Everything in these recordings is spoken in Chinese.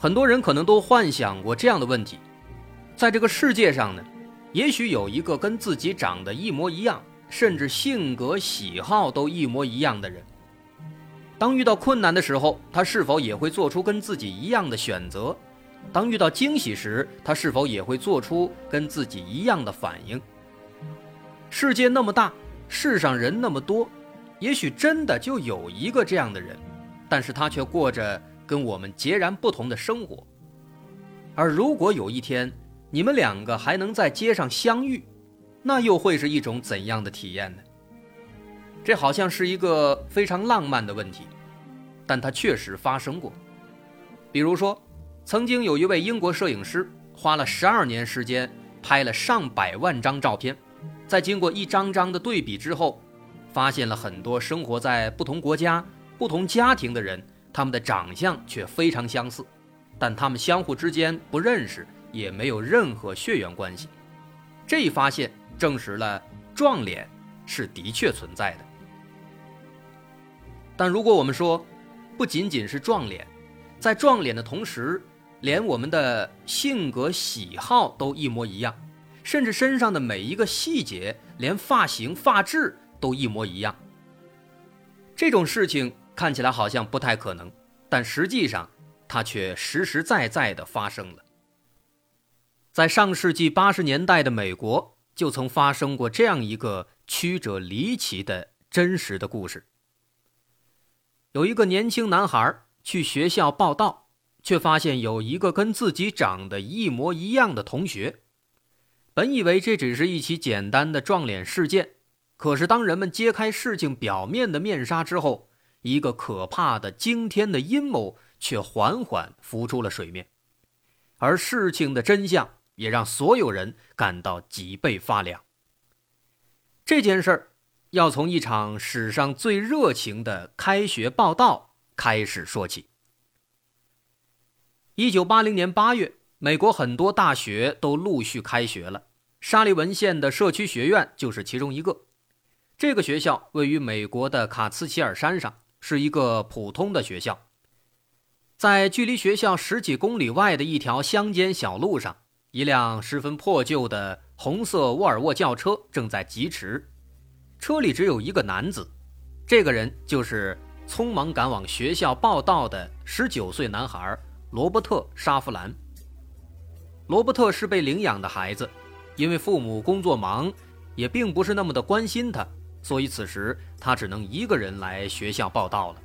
很多人可能都幻想过这样的问题：在这个世界上呢，也许有一个跟自己长得一模一样，甚至性格喜好都一模一样的人。当遇到困难的时候，他是否也会做出跟自己一样的选择？当遇到惊喜时，他是否也会做出跟自己一样的反应？世界那么大。世上人那么多，也许真的就有一个这样的人，但是他却过着跟我们截然不同的生活。而如果有一天你们两个还能在街上相遇，那又会是一种怎样的体验呢？这好像是一个非常浪漫的问题，但它确实发生过。比如说，曾经有一位英国摄影师花了十二年时间拍了上百万张照片。在经过一张张的对比之后，发现了很多生活在不同国家、不同家庭的人，他们的长相却非常相似，但他们相互之间不认识，也没有任何血缘关系。这一发现证实了撞脸是的确存在的。但如果我们说，不仅仅是撞脸，在撞脸的同时，连我们的性格喜好都一模一样。甚至身上的每一个细节，连发型、发质都一模一样。这种事情看起来好像不太可能，但实际上它却实实在在的发生了。在上世纪八十年代的美国，就曾发生过这样一个曲折离奇的真实的故事：有一个年轻男孩去学校报道，却发现有一个跟自己长得一模一样的同学。本以为这只是一起简单的撞脸事件，可是当人们揭开事情表面的面纱之后，一个可怕的惊天的阴谋却缓缓浮出了水面，而事情的真相也让所有人感到脊背发凉。这件事儿要从一场史上最热情的开学报道开始说起。一九八零年八月，美国很多大学都陆续开学了。沙利文县的社区学院就是其中一个。这个学校位于美国的卡茨奇尔山上，是一个普通的学校。在距离学校十几公里外的一条乡间小路上，一辆十分破旧的红色沃尔沃轿车正在疾驰，车里只有一个男子，这个人就是匆忙赶往学校报道的十九岁男孩罗伯特·沙弗兰。罗伯特是被领养的孩子。因为父母工作忙，也并不是那么的关心他，所以此时他只能一个人来学校报道了。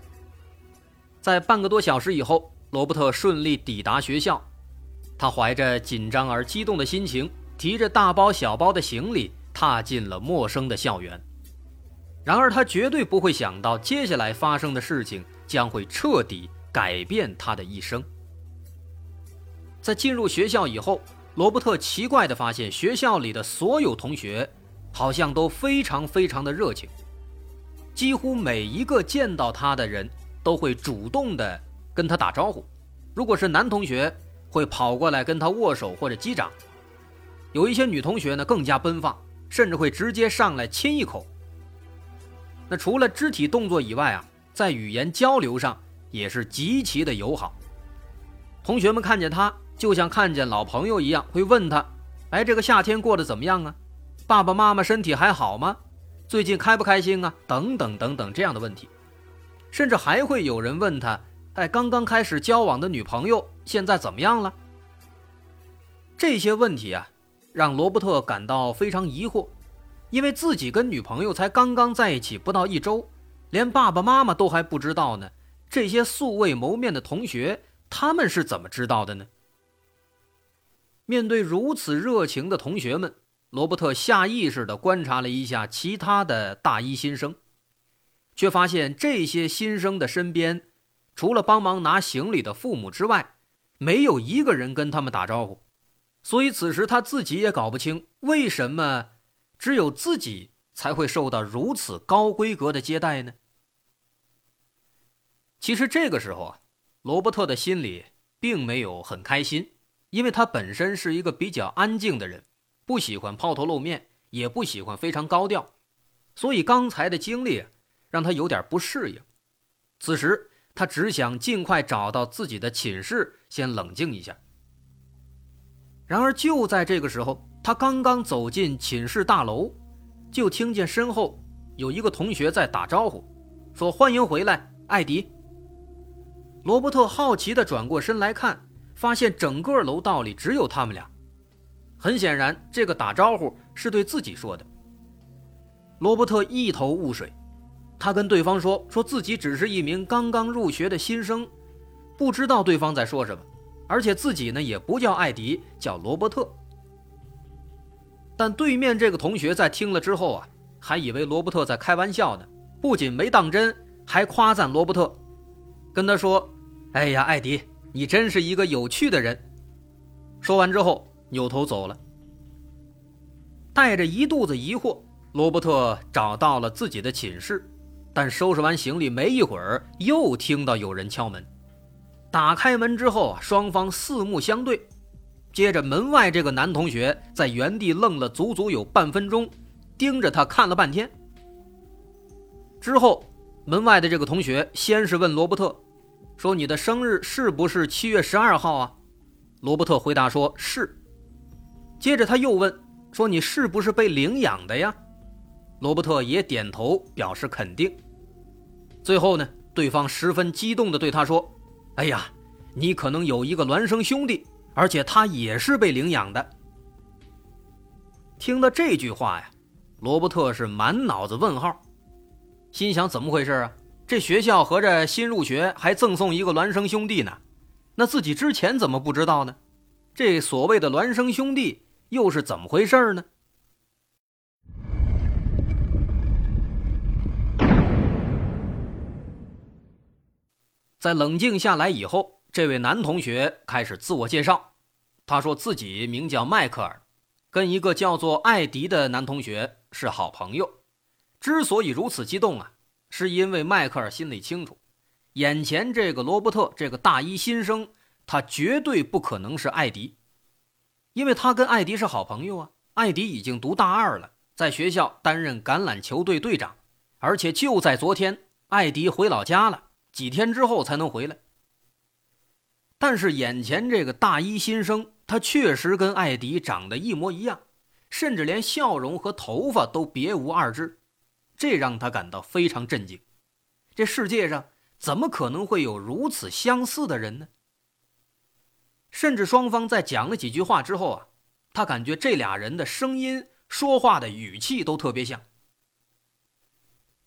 在半个多小时以后，罗伯特顺利抵达学校，他怀着紧张而激动的心情，提着大包小包的行李，踏进了陌生的校园。然而，他绝对不会想到，接下来发生的事情将会彻底改变他的一生。在进入学校以后。罗伯特奇怪地发现，学校里的所有同学好像都非常非常的热情，几乎每一个见到他的人都会主动的跟他打招呼。如果是男同学，会跑过来跟他握手或者击掌；有一些女同学呢更加奔放，甚至会直接上来亲一口。那除了肢体动作以外啊，在语言交流上也是极其的友好。同学们看见他。就像看见老朋友一样，会问他：“哎，这个夏天过得怎么样啊？爸爸妈妈身体还好吗？最近开不开心啊？等等等等这样的问题，甚至还会有人问他：哎，刚刚开始交往的女朋友现在怎么样了？这些问题啊，让罗伯特感到非常疑惑，因为自己跟女朋友才刚刚在一起不到一周，连爸爸妈妈都还不知道呢。这些素未谋面的同学，他们是怎么知道的呢？面对如此热情的同学们，罗伯特下意识地观察了一下其他的大一新生，却发现这些新生的身边，除了帮忙拿行李的父母之外，没有一个人跟他们打招呼，所以此时他自己也搞不清为什么只有自己才会受到如此高规格的接待呢？其实这个时候啊，罗伯特的心里并没有很开心，因为他本身是一个比较安静的人，不喜欢抛头露面，也不喜欢非常高调，所以刚才的经历让他有点不适应。此时他只想尽快找到自己的寝室，先冷静一下。然而就在这个时候，他刚刚走进寝室大楼，就听见身后有一个同学在打招呼，说：“欢迎回来，艾迪。”罗伯特好奇地转过身来看，发现整个楼道里只有他们俩。很显然，这个打招呼是对自己说的。罗伯特一头雾水，他跟对方说：“说自己只是一名刚刚入学的新生，不知道对方在说什么，而且自己呢也不叫艾迪，叫罗伯特。”但对面这个同学在听了之后啊，还以为罗伯特在开玩笑呢，不仅没当真，还夸赞罗伯特，跟他说。哎呀，艾迪，你真是一个有趣的人。说完之后，扭头走了。带着一肚子疑惑，罗伯特找到了自己的寝室，但收拾完行李没一会儿，又听到有人敲门。打开门之后，双方四目相对，接着门外这个男同学在原地愣了足足有半分钟，盯着他看了半天。之后，门外的这个同学先是问罗伯特。说你的生日是不是七月十二号啊？罗伯特回答说是。接着他又问说你是不是被领养的呀？罗伯特也点头表示肯定。最后呢，对方十分激动地对他说：“哎呀，你可能有一个孪生兄弟，而且他也是被领养的。”听到这句话呀，罗伯特是满脑子问号，心想怎么回事啊？这学校合着新入学还赠送一个孪生兄弟呢，那自己之前怎么不知道呢？这所谓的孪生兄弟又是怎么回事呢？在冷静下来以后，这位男同学开始自我介绍，他说自己名叫迈克尔，跟一个叫做艾迪的男同学是好朋友。之所以如此激动啊。是因为迈克尔心里清楚，眼前这个罗伯特这个大一新生，他绝对不可能是艾迪，因为他跟艾迪是好朋友啊。艾迪已经读大二了，在学校担任橄榄球队队长，而且就在昨天，艾迪回老家了，几天之后才能回来。但是眼前这个大一新生，他确实跟艾迪长得一模一样，甚至连笑容和头发都别无二致。这让他感到非常震惊，这世界上怎么可能会有如此相似的人呢？甚至双方在讲了几句话之后啊，他感觉这俩人的声音、说话的语气都特别像。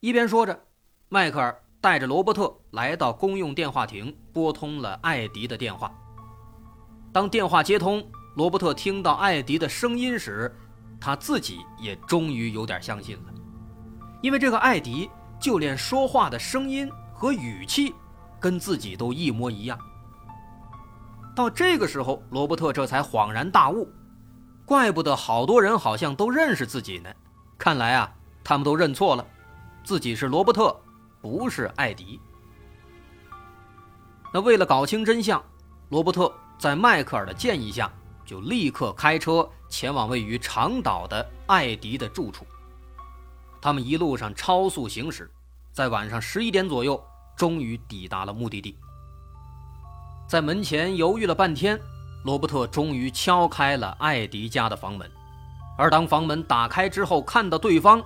一边说着，迈克尔带着罗伯特来到公用电话亭，拨通了艾迪的电话。当电话接通，罗伯特听到艾迪的声音时，他自己也终于有点相信了。因为这个艾迪，就连说话的声音和语气，跟自己都一模一样。到这个时候，罗伯特这才恍然大悟，怪不得好多人好像都认识自己呢。看来啊，他们都认错了，自己是罗伯特，不是艾迪。那为了搞清真相，罗伯特在迈克尔的建议下，就立刻开车前往位于长岛的艾迪的住处。他们一路上超速行驶，在晚上十一点左右，终于抵达了目的地。在门前犹豫了半天，罗伯特终于敲开了艾迪家的房门。而当房门打开之后，看到对方，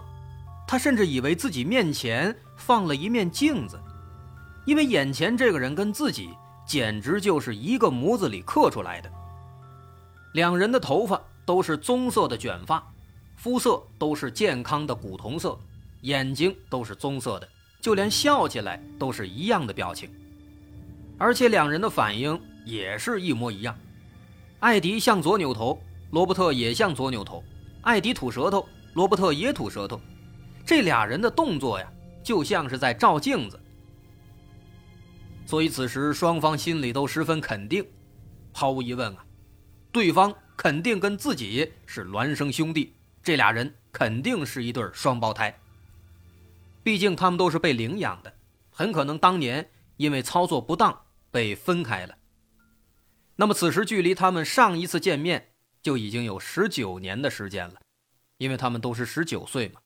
他甚至以为自己面前放了一面镜子，因为眼前这个人跟自己简直就是一个模子里刻出来的。两人的头发都是棕色的卷发。肤色都是健康的古铜色，眼睛都是棕色的，就连笑起来都是一样的表情，而且两人的反应也是一模一样。艾迪向左扭头，罗伯特也向左扭头；艾迪吐舌头，罗伯特也吐舌头。这俩人的动作呀，就像是在照镜子。所以此时双方心里都十分肯定，毫无疑问啊，对方。肯定跟自己是孪生兄弟，这俩人肯定是一对双胞胎。毕竟他们都是被领养的，很可能当年因为操作不当被分开了。那么此时距离他们上一次见面就已经有十九年的时间了，因为他们都是十九岁嘛。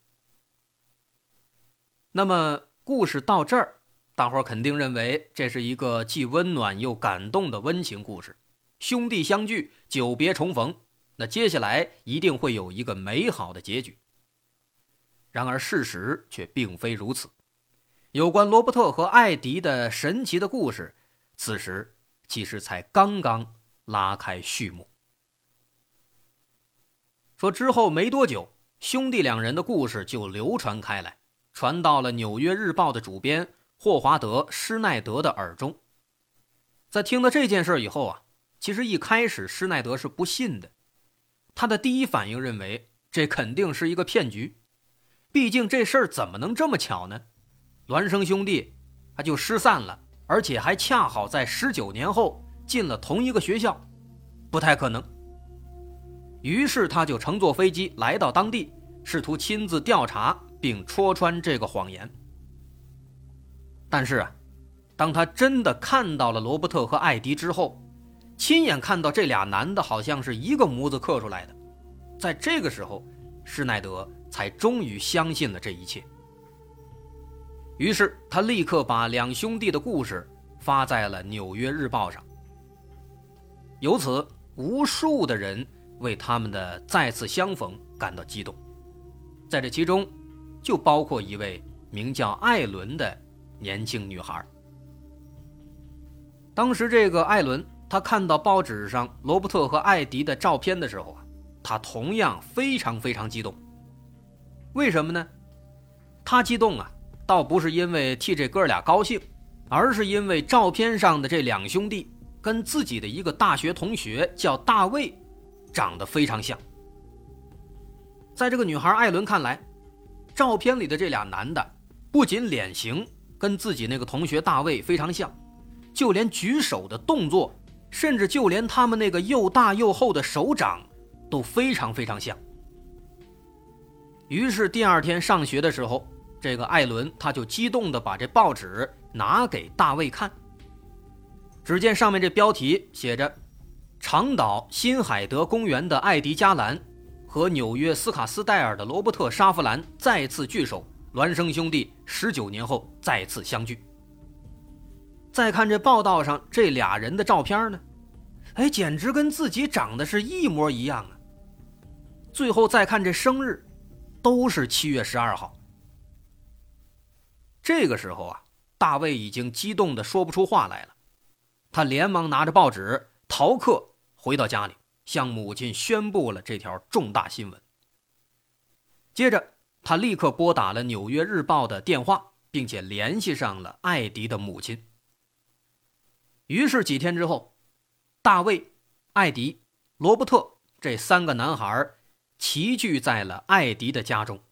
那么故事到这儿，大伙儿肯定认为这是一个既温暖又感动的温情故事。兄弟相聚，久别重逢，那接下来一定会有一个美好的结局。然而事实却并非如此，有关罗伯特和艾迪的神奇的故事，此时其实才刚刚拉开序幕。说之后没多久，兄弟两人的故事就流传开来，传到了《纽约日报》的主编霍华德·施耐德的耳中。在听到这件事以后啊。其实一开始施耐德是不信的，他的第一反应认为这肯定是一个骗局，毕竟这事儿怎么能这么巧呢？孪生兄弟他就失散了，而且还恰好在十九年后进了同一个学校，不太可能。于是他就乘坐飞机来到当地，试图亲自调查并戳穿这个谎言。但是啊，当他真的看到了罗伯特和艾迪之后，亲眼看到这俩男的好像是一个模子刻出来的，在这个时候，施耐德才终于相信了这一切。于是他立刻把两兄弟的故事发在了《纽约日报》上。由此，无数的人为他们的再次相逢感到激动，在这其中，就包括一位名叫艾伦的年轻女孩。当时，这个艾伦。他看到报纸上罗伯特和艾迪的照片的时候啊，他同样非常非常激动。为什么呢？他激动啊，倒不是因为替这哥俩高兴，而是因为照片上的这两兄弟跟自己的一个大学同学叫大卫，长得非常像。在这个女孩艾伦看来，照片里的这俩男的不仅脸型跟自己那个同学大卫非常像，就连举手的动作。甚至就连他们那个又大又厚的手掌，都非常非常像。于是第二天上学的时候，这个艾伦他就激动地把这报纸拿给大卫看。只见上面这标题写着：“长岛新海德公园的艾迪·加兰和纽约斯卡斯戴尔的罗伯特·沙弗兰再次聚首，孪生兄弟十九年后再次相聚。”再看这报道上这俩人的照片呢，哎，简直跟自己长得是一模一样啊！最后再看这生日，都是七月十二号。这个时候啊，大卫已经激动的说不出话来了，他连忙拿着报纸逃课回到家里，向母亲宣布了这条重大新闻。接着，他立刻拨打了《纽约日报》的电话，并且联系上了艾迪的母亲。于是几天之后，大卫、艾迪、罗伯特这三个男孩齐聚在了艾迪的家中。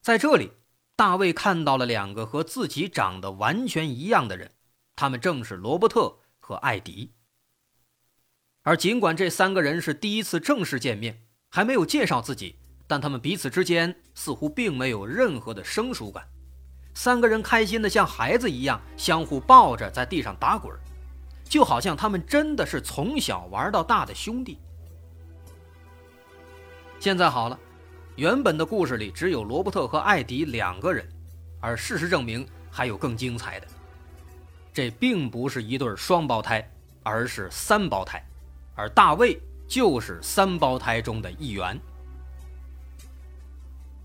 在这里，大卫看到了两个和自己长得完全一样的人，他们正是罗伯特和艾迪。而尽管这三个人是第一次正式见面，还没有介绍自己，但他们彼此之间似乎并没有任何的生疏感。三个人开心的像孩子一样，相互抱着在地上打滚，就好像他们真的是从小玩到大的兄弟。现在好了，原本的故事里只有罗伯特和艾迪两个人，而事实证明还有更精彩的。这并不是一对双胞胎，而是三胞胎，而大卫就是三胞胎中的一员。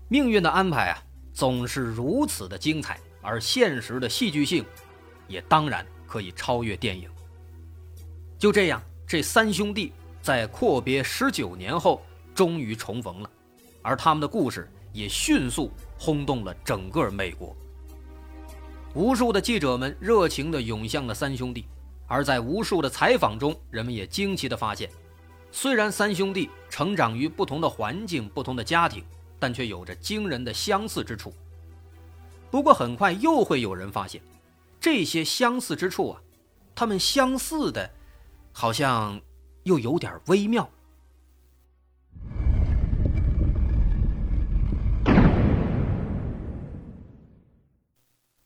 命运的安排啊！总是如此的精彩，而现实的戏剧性，也当然可以超越电影。就这样，这三兄弟在阔别十九年后终于重逢了，而他们的故事也迅速轰动了整个美国。无数的记者们热情地涌向了三兄弟，而在无数的采访中，人们也惊奇地发现，虽然三兄弟成长于不同的环境、不同的家庭。但却有着惊人的相似之处。不过很快又会有人发现，这些相似之处啊，他们相似的，好像又有点微妙，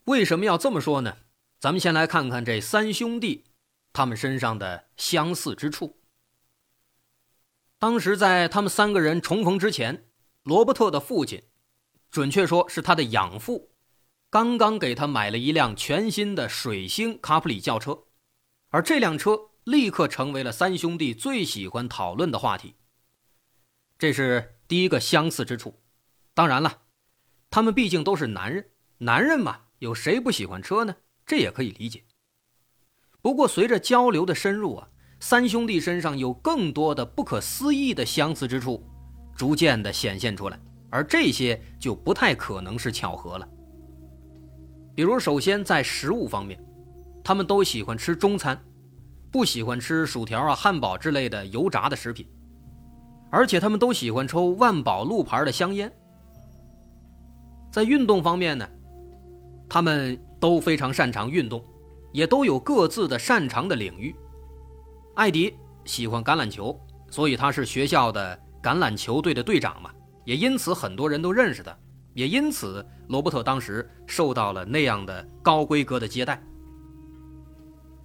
为什么要这么说呢？咱们先来看看这三兄弟他们身上的相似之处。当时在他们三个人重逢之前，罗伯特的父亲，准确说是他的养父，刚刚给他买了一辆全新的水星卡普里轿车，而这辆车立刻成为了三兄弟最喜欢讨论的话题。这是第一个相似之处。当然了，他们毕竟都是男人，男人嘛，有谁不喜欢车呢？这也可以理解。不过随着交流的深入啊。三兄弟身上有更多的不可思议的相似之处，逐渐的显现出来，而这些就不太可能是巧合了。比如，首先在食物方面，他们都喜欢吃中餐，不喜欢吃薯条啊、汉堡之类的油炸的食品，而且他们都喜欢抽万宝路牌的香烟。在运动方面呢，他们都非常擅长运动，也都有各自的擅长的领域。艾迪喜欢橄榄球，所以他是学校的橄榄球队的队长嘛，也因此很多人都认识他，也因此罗伯特当时受到了那样的高规格的接待。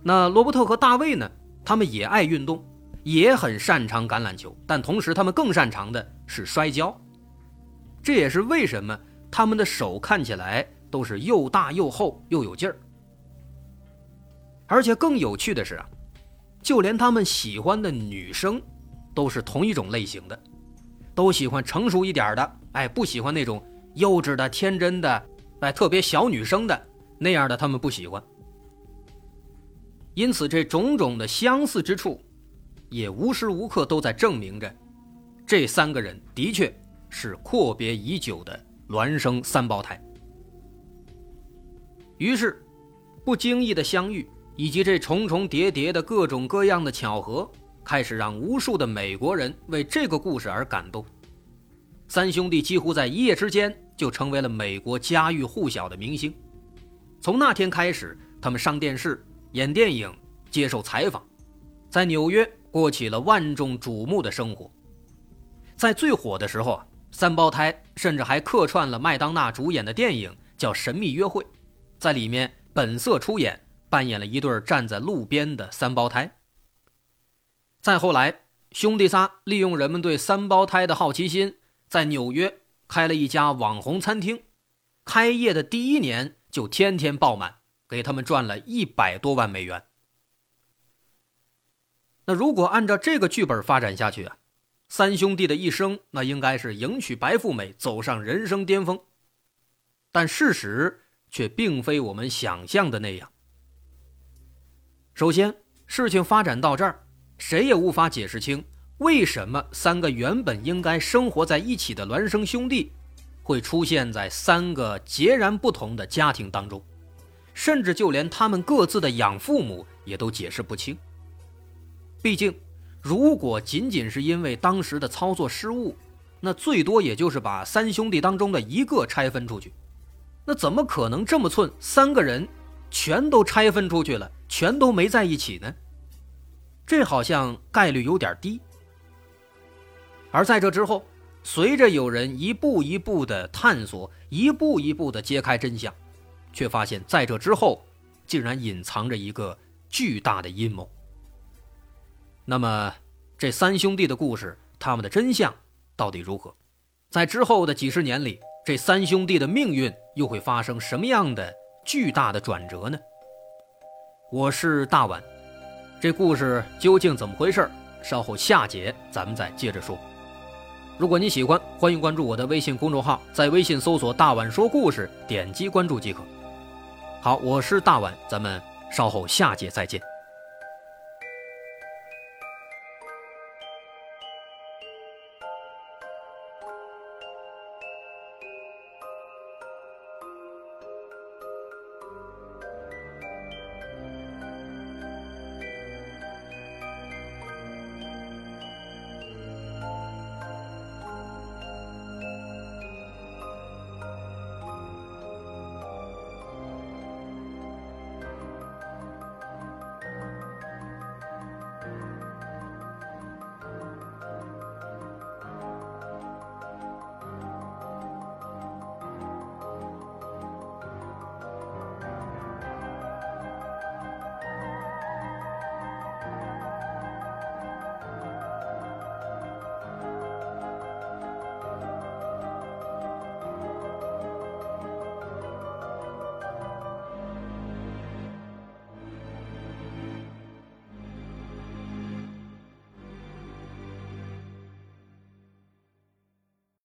那罗伯特和大卫呢？他们也爱运动，也很擅长橄榄球，但同时他们更擅长的是摔跤。这也是为什么他们的手看起来都是又大又厚又有劲儿。而且更有趣的是啊。就连他们喜欢的女生，都是同一种类型的，都喜欢成熟一点的，哎，不喜欢那种幼稚的、天真的，哎，特别小女生的那样的，他们不喜欢。因此，这种种的相似之处，也无时无刻都在证明着，这三个人的确是阔别已久的孪生三胞胎。于是，不经意的相遇。以及这重重叠叠的各种各样的巧合，开始让无数的美国人为这个故事而感动。三兄弟几乎在一夜之间就成为了美国家喻户晓的明星。从那天开始，他们上电视、演电影、接受采访，在纽约过起了万众瞩目的生活。在最火的时候啊，三胞胎甚至还客串了麦当娜主演的电影，叫《神秘约会》，在里面本色出演。扮演了一对站在路边的三胞胎。再后来，兄弟仨利用人们对三胞胎的好奇心，在纽约开了一家网红餐厅。开业的第一年就天天爆满，给他们赚了一百多万美元。那如果按照这个剧本发展下去啊，三兄弟的一生那应该是迎娶白富美，走上人生巅峰。但事实却并非我们想象的那样。首先，事情发展到这儿，谁也无法解释清为什么三个原本应该生活在一起的孪生兄弟，会出现在三个截然不同的家庭当中，甚至就连他们各自的养父母也都解释不清。毕竟，如果仅仅是因为当时的操作失误，那最多也就是把三兄弟当中的一个拆分出去，那怎么可能这么寸，三个人全都拆分出去了？全都没在一起呢，这好像概率有点低。而在这之后，随着有人一步一步的探索，一步一步的揭开真相，却发现在这之后，竟然隐藏着一个巨大的阴谋。那么，这三兄弟的故事，他们的真相到底如何？在之后的几十年里，这三兄弟的命运又会发生什么样的巨大的转折呢？我是大碗，这故事究竟怎么回事？稍后下节咱们再接着说。如果你喜欢，欢迎关注我的微信公众号，在微信搜索“大碗说故事”，点击关注即可。好，我是大碗，咱们稍后下节再见。